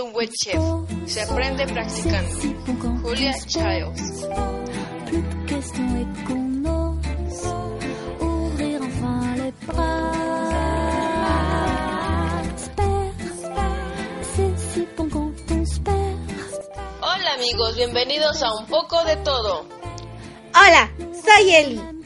Siendo un buen chef, se aprende practicando. Julia Childs. Hola amigos, bienvenidos a Un poco de todo. Hola, soy Eli.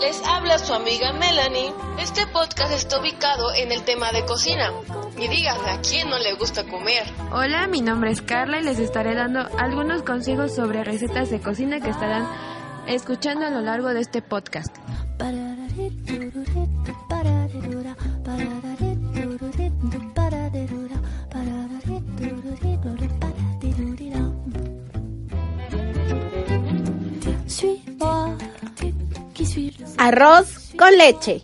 Les habla su amiga Melanie. Este podcast está ubicado en el tema de cocina. Y díganme, ¿a quién no le gusta comer? Hola, mi nombre es Carla y les estaré dando algunos consejos sobre recetas de cocina que estarán escuchando a lo largo de este podcast. Arroz con leche.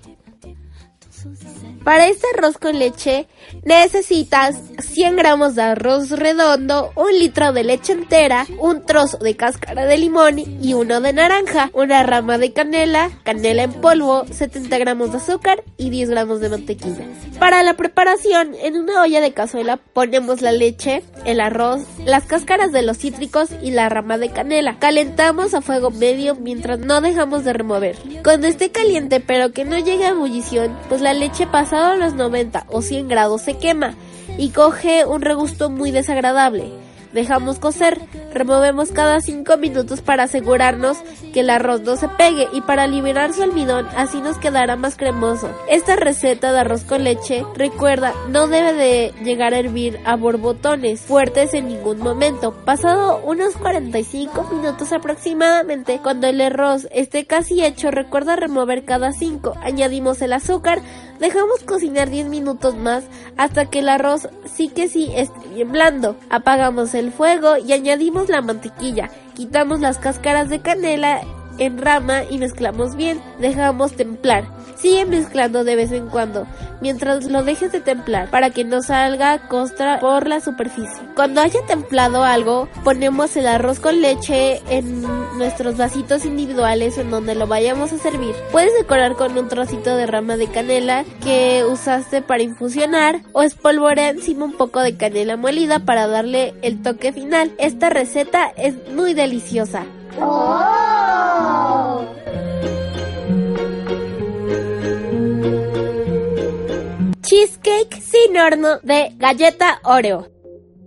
Para este arroz con leche necesitas 100 gramos de arroz redondo, un litro de leche entera, un trozo de cáscara de limón y uno de naranja, una rama de canela, canela en polvo, 70 gramos de azúcar y 10 gramos de mantequilla. Para la preparación, en una olla de cazuela ponemos la leche, el arroz, las cáscaras de los cítricos y la rama de canela. Calentamos a fuego medio mientras no dejamos de remover. Cuando esté caliente pero que no llegue a ebullición, pues la leche pasado los 90 o 100 grados se quema y coge un regusto muy desagradable. Dejamos cocer, removemos cada 5 minutos para asegurarnos que el arroz no se pegue y para liberar su almidón así nos quedará más cremoso. Esta receta de arroz con leche, recuerda, no debe de llegar a hervir a borbotones fuertes en ningún momento. Pasado unos 45 minutos aproximadamente, cuando el arroz esté casi hecho, recuerda remover cada 5. Añadimos el azúcar, dejamos cocinar 10 minutos más hasta que el arroz sí que sí esté bien blando. Apagamos el fuego y añadimos la mantequilla. Quitamos las cáscaras de canela en rama y mezclamos bien. Dejamos templar. Sigue mezclando de vez en cuando, mientras lo dejes de templar, para que no salga costra por la superficie. Cuando haya templado algo, ponemos el arroz con leche en nuestros vasitos individuales en donde lo vayamos a servir. Puedes decorar con un trocito de rama de canela que usaste para infusionar o espolvorea encima un poco de canela molida para darle el toque final. Esta receta es muy deliciosa. Cheesecake sin horno de galleta Oreo.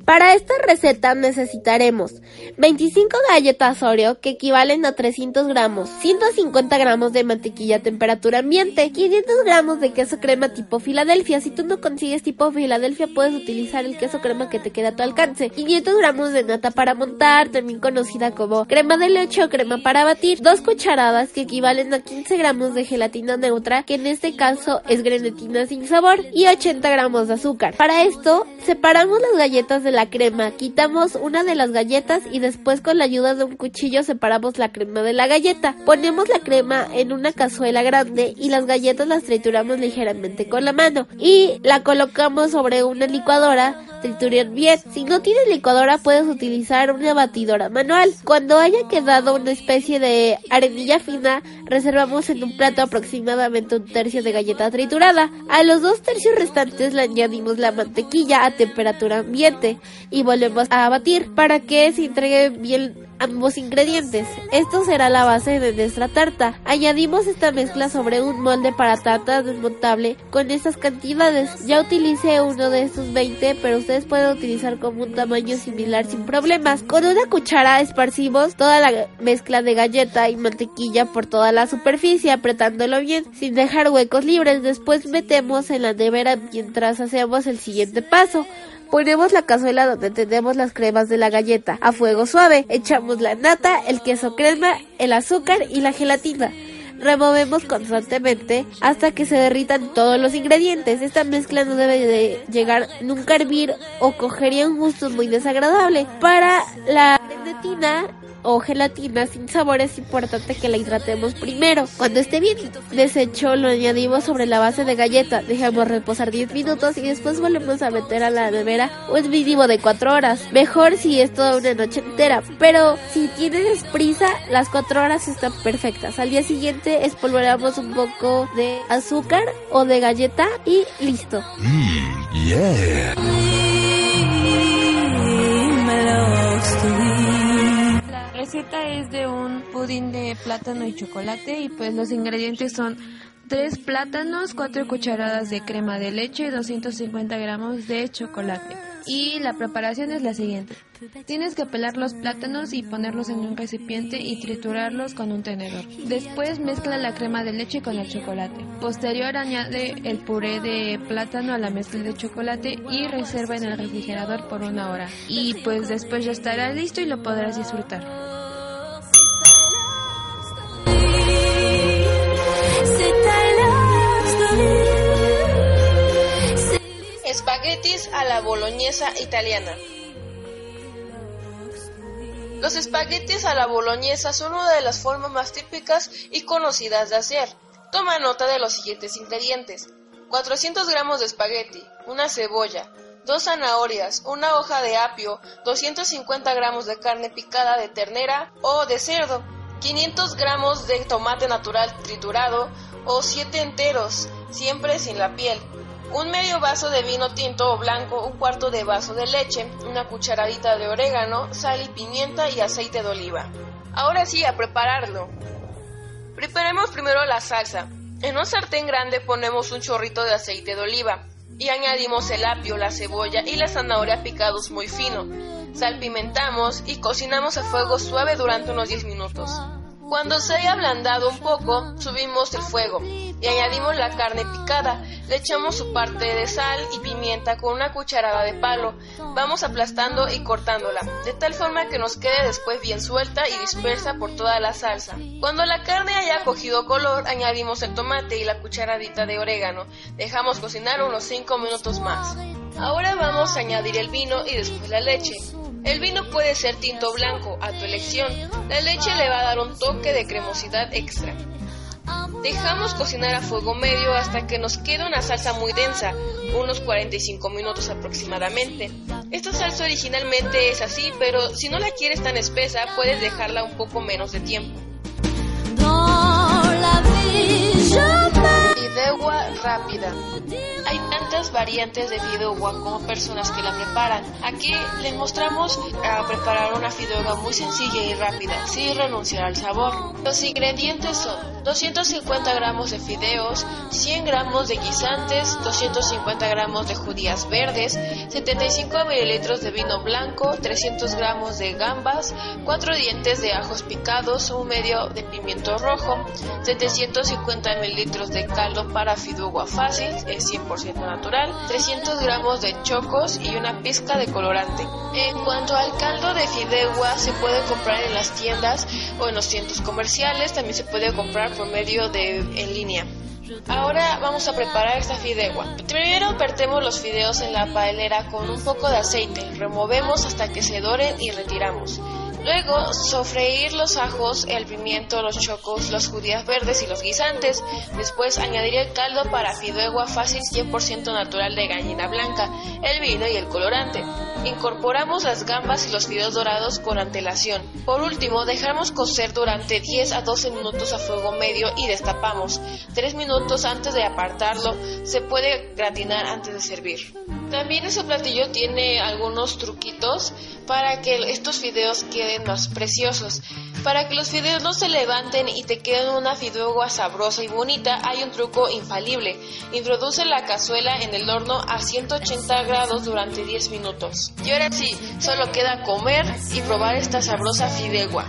Para esta receta necesitaremos 25 galletas Oreo que equivalen a 300 gramos, 150 gramos de mantequilla a temperatura ambiente, 500 gramos de queso crema tipo Filadelfia. Si tú no consigues tipo Filadelfia puedes utilizar el queso crema que te queda a tu alcance, 500 gramos de nata para montar, también conocida como crema de leche o crema para batir, 2 cucharadas que equivalen a 15 gramos de gelatina neutra, que en este caso es grenetina sin sabor, y 80 gramos de azúcar. Para esto separamos las galletas de la crema, quitamos una de las galletas y después con la ayuda de un cuchillo separamos la crema de la galleta. Ponemos la crema en una cazuela grande y las galletas las trituramos ligeramente con la mano y la colocamos sobre una licuadora trituren bien. Si no tienes licuadora puedes utilizar una batidora manual. Cuando haya quedado una especie de arenilla fina, reservamos en un plato aproximadamente un tercio de galleta triturada. A los dos tercios restantes le añadimos la mantequilla a temperatura ambiente y volvemos a batir para que se entregue bien ambos ingredientes. Esto será la base de nuestra tarta. Añadimos esta mezcla sobre un molde para tarta desmontable con estas cantidades. Ya utilicé uno de estos 20, pero ustedes pueden utilizar como un tamaño similar sin problemas. Con una cuchara esparcimos toda la mezcla de galleta y mantequilla por toda la superficie, apretándolo bien, sin dejar huecos libres. Después metemos en la nevera mientras hacemos el siguiente paso. Ponemos la cazuela donde tenemos las cremas de la galleta a fuego suave. Echamos la nata, el queso crema, el azúcar y la gelatina. Removemos constantemente hasta que se derritan todos los ingredientes. Esta mezcla no debe de llegar nunca a hervir o cogería un gusto muy desagradable. Para la gelatina o gelatina sin sabor es importante que la hidratemos primero. Cuando esté bien deshecho lo añadimos sobre la base de galleta, dejamos reposar 10 minutos y después volvemos a meter a la nevera un mínimo de 4 horas. Mejor si es toda una noche entera, pero si tienes prisa las 4 horas están perfectas. Al día siguiente espolvoreamos un poco de azúcar o de galleta y listo. La receta es de un pudín de plátano y chocolate y pues los ingredientes son tres plátanos, cuatro cucharadas de crema de leche y 250 gramos de chocolate. Y la preparación es la siguiente. Tienes que pelar los plátanos y ponerlos en un recipiente y triturarlos con un tenedor. Después mezcla la crema de leche con el chocolate. Posterior añade el puré de plátano a la mezcla de chocolate y reserva en el refrigerador por una hora. Y pues después ya estará listo y lo podrás disfrutar. Espaguetis a la boloñesa italiana. Los espaguetis a la boloñesa son una de las formas más típicas y conocidas de hacer. Toma nota de los siguientes ingredientes. 400 gramos de espagueti, una cebolla, dos zanahorias, una hoja de apio, 250 gramos de carne picada de ternera o de cerdo, 500 gramos de tomate natural triturado o 7 enteros, siempre sin la piel, un medio vaso de vino tinto o blanco, un cuarto de vaso de leche, una cucharadita de orégano, sal y pimienta y aceite de oliva. Ahora sí, a prepararlo. Preparemos primero la salsa. En un sartén grande ponemos un chorrito de aceite de oliva y añadimos el apio, la cebolla y la zanahoria picados muy fino. Salpimentamos y cocinamos a fuego suave durante unos 10 minutos. Cuando se haya ablandado un poco, subimos el fuego y añadimos la carne picada. Le echamos su parte de sal y pimienta con una cucharada de palo. Vamos aplastando y cortándola, de tal forma que nos quede después bien suelta y dispersa por toda la salsa. Cuando la carne haya cogido color, añadimos el tomate y la cucharadita de orégano. Dejamos cocinar unos 5 minutos más. Ahora vamos a añadir el vino y después la leche. El vino puede ser tinto blanco, a tu elección. La leche le va a dar un toque de cremosidad extra. Dejamos cocinar a fuego medio hasta que nos quede una salsa muy densa, unos 45 minutos aproximadamente. Esta salsa originalmente es así, pero si no la quieres tan espesa, puedes dejarla un poco menos de tiempo. Fideuá rápida. Hay tantas variantes de fideuá como personas que la preparan. Aquí les mostramos a preparar una fideuá muy sencilla y rápida, sin renunciar al sabor. Los ingredientes son 250 gramos de fideos, 100 gramos de guisantes, 250 gramos de judías verdes, 75 mililitros de vino blanco, 300 gramos de gambas, 4 dientes de ajos picados, un medio de pimiento rojo, 750 mililitros de caldo para fideuá fácil, es 100% natural, 300 gramos de chocos y una pizca de colorante. En cuanto al caldo de fideuá, se puede comprar en las tiendas o en los centros comerciales, también se puede comprar por medio de en línea. Ahora vamos a preparar esta fideuá. Primero vertemos los fideos en la paelera con un poco de aceite, removemos hasta que se doren y retiramos. Luego, sofreír los ajos, el pimiento, los chocos, los judías verdes y los guisantes. Después, añadir el caldo para fideuá fácil 100% natural de gallina blanca, el vino y el colorante. Incorporamos las gambas y los fideos dorados con antelación. Por último, dejamos cocer durante 10 a 12 minutos a fuego medio y destapamos. 3 minutos antes de apartarlo, se puede gratinar antes de servir. También ese platillo tiene algunos truquitos para que estos fideos queden más preciosos. Para que los fideos no se levanten y te queden una fideuá sabrosa y bonita, hay un truco infalible. Introduce la cazuela en el horno a 180 grados durante 10 minutos. Y ahora sí, solo queda comer y probar esta sabrosa fideuá.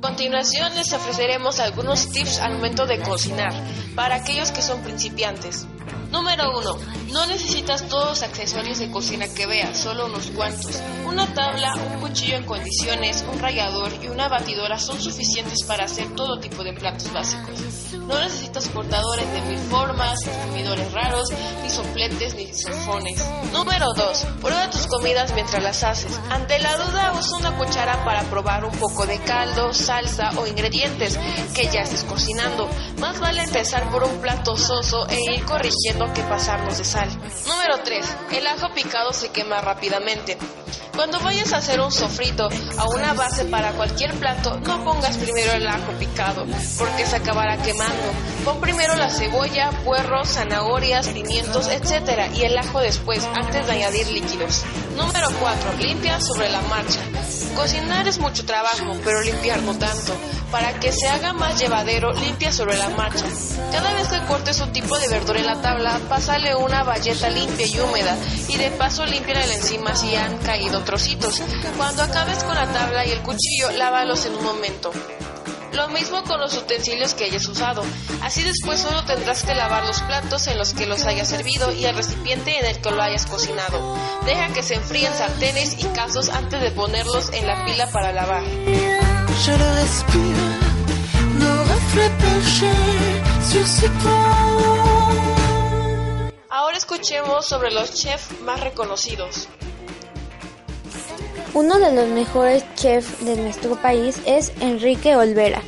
A continuación les ofreceremos algunos tips al momento de cocinar para aquellos que son principiantes. Número 1. No necesitas todos los accesorios de cocina que veas, solo unos cuantos. Una tabla, un cuchillo en condiciones, un rallador y una batidora son suficientes para hacer todo tipo de platos básicos. No necesitas cortadores de mil formas, exprimidores raros, ni sopletes ni sofones. Número 2. Prueba tus comidas mientras las haces. Ante la duda, usa una cuchara para probar un poco de caldo, salsa o ingredientes que ya estés cocinando. Más vale empezar por un plato soso e ir corrigiendo que pasarnos de sal. Número 3. El ajo picado se quema rápidamente. Cuando vayas a hacer un sofrito a una base para cualquier plato, no pongas primero el ajo picado, porque se acabará quemando. Pon primero la cebolla, puerros, zanahorias, pimientos, etc. y el ajo después, antes de añadir líquidos. Número 4. Limpia sobre la marcha. Cocinar es mucho trabajo, pero limpiar no tanto. Para que se haga más llevadero, limpia sobre la marcha. Cada vez que cortes un tipo de verdura en la tabla, pásale una bayeta limpia y húmeda y de paso limpia encima si han caído trocitos. Cuando acabes con la tabla y el cuchillo, lávalos en un momento. Lo mismo con los utensilios que hayas usado. Así después solo tendrás que lavar los platos en los que los hayas servido y el recipiente en el que lo hayas cocinado. Deja que se enfríen sartenes y casos antes de ponerlos en la pila para lavar. Ahora escuchemos sobre los chefs más reconocidos. Uno de los mejores chefs de nuestro país es Enrique Olvera.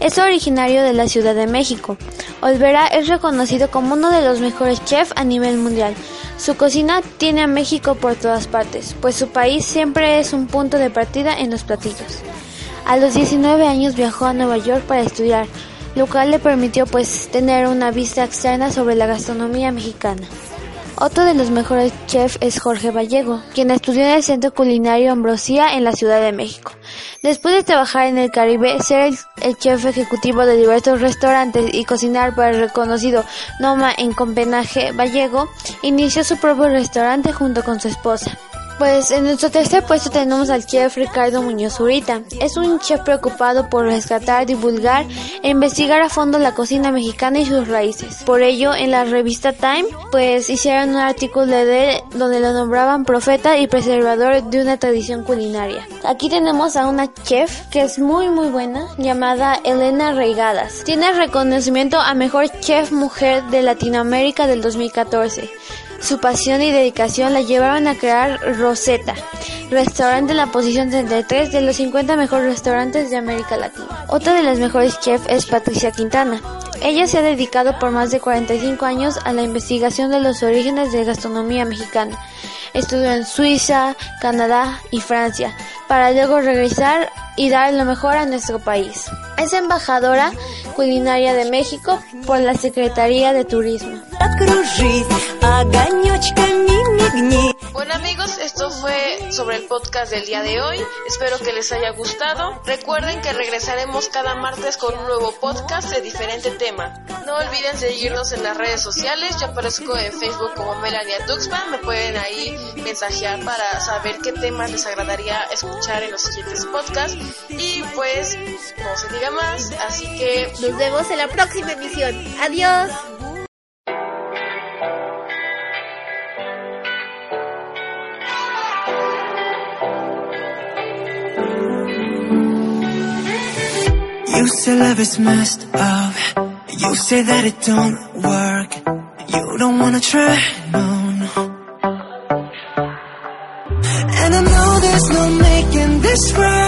Es originario de la Ciudad de México. Olvera es reconocido como uno de los mejores chefs a nivel mundial. Su cocina tiene a México por todas partes, pues su país siempre es un punto de partida en los platillos. A los 19 años viajó a Nueva York para estudiar, lo cual le permitió pues tener una vista externa sobre la gastronomía mexicana. Otro de los mejores chefs es Jorge Vallego, quien estudió en el Centro Culinario Ambrosía en la Ciudad de México. Después de trabajar en el Caribe, ser el, chef ejecutivo de diversos restaurantes y cocinar para el reconocido Noma en Copenhague, Vallego inició su propio restaurante junto con su esposa. Pues en nuestro tercer puesto tenemos al chef Ricardo Muñoz Zurita. Es un chef preocupado por rescatar, divulgar e investigar a fondo la cocina mexicana y sus raíces. Por ello, en la revista Time, pues hicieron un artículo de él donde lo nombraban profeta y preservador de una tradición culinaria. Aquí tenemos a una chef que es muy muy buena, llamada Elena Reigadas. Tiene reconocimiento a mejor chef mujer de Latinoamérica del 2014. Su pasión y dedicación la llevaron a crear Rosetta, restaurante en la posición 33 de los 50 mejores restaurantes de América Latina. Otra de las mejores chefs es Patricia Quintana. Ella se ha dedicado por más de 45 años a la investigación de los orígenes de gastronomía mexicana. Estudió en Suiza, Canadá y Francia, para luego regresar y dar lo mejor a nuestro país. Es embajadora culinaria de México por la Secretaría de Turismo amigos, esto fue sobre el podcast del día de hoy. Espero que les haya gustado. Recuerden que regresaremos cada martes con un nuevo podcast de diferente tema. No olviden seguirnos en las redes sociales. Yo aparezco en Facebook como Melania Duxman. Me pueden ahí mensajear para saber qué temas les agradaría escuchar en los siguientes podcasts. Y pues, no se diga más. Así que nos vemos en la próxima emisión. Adiós. You say love is messed up. You say that it don't work. You don't wanna try, no, no. And I know there's no making this right,